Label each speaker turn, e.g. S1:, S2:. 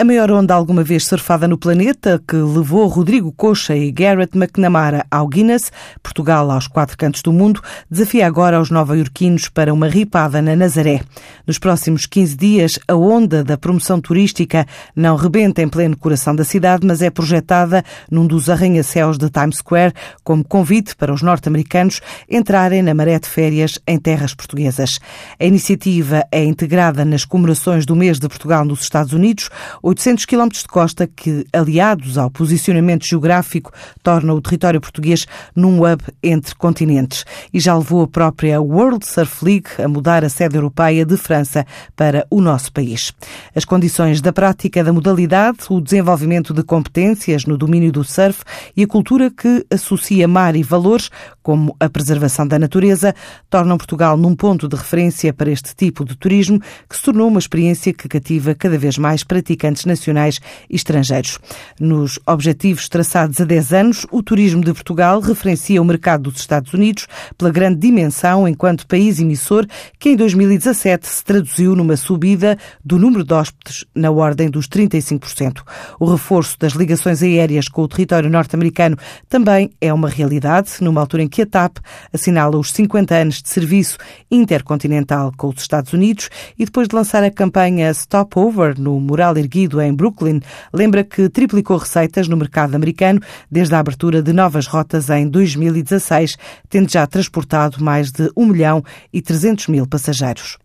S1: A maior onda alguma vez surfada no planeta, que levou Rodrigo Coxa e Garrett McNamara ao Guinness, Portugal aos quatro cantos do mundo, desafia agora os nova-iorquinos para uma ripada na Nazaré. Nos próximos 15 dias, a onda da promoção turística não rebenta em pleno coração da cidade, mas é projetada num dos arranha-céus de Times Square como convite para os norte-americanos entrarem na maré de férias em terras portuguesas. A iniciativa é integrada nas comemorações do mês de Portugal nos Estados Unidos, 800 km de costa que, aliados ao posicionamento geográfico, tornam o território português num hub entre continentes. E já levou a própria World Surf League a mudar a sede europeia de França para o nosso país. As condições da prática da modalidade, o desenvolvimento de competências no domínio do surf e a cultura que associa mar e valores, como a preservação da natureza, tornam Portugal num ponto de referência para este tipo de turismo que se tornou uma experiência que cativa cada vez mais praticantes nacionais e estrangeiros. Nos objetivos traçados há 10 anos, o turismo de Portugal referencia o mercado dos Estados Unidos pela grande dimensão enquanto país emissor, que em 2017 se traduziu numa subida do número de hóspedes na ordem dos 35%. O reforço das ligações aéreas com o território norte-americano também é uma realidade, numa altura em que a TAP assinala os 50 anos de serviço intercontinental com os Estados Unidos e depois de lançar a campanha Stopover no mural erguido em Brooklyn, lembra que triplicou receitas no mercado americano desde a abertura de novas rotas em 2016, tendo já transportado mais de 1 milhão e 300 mil passageiros.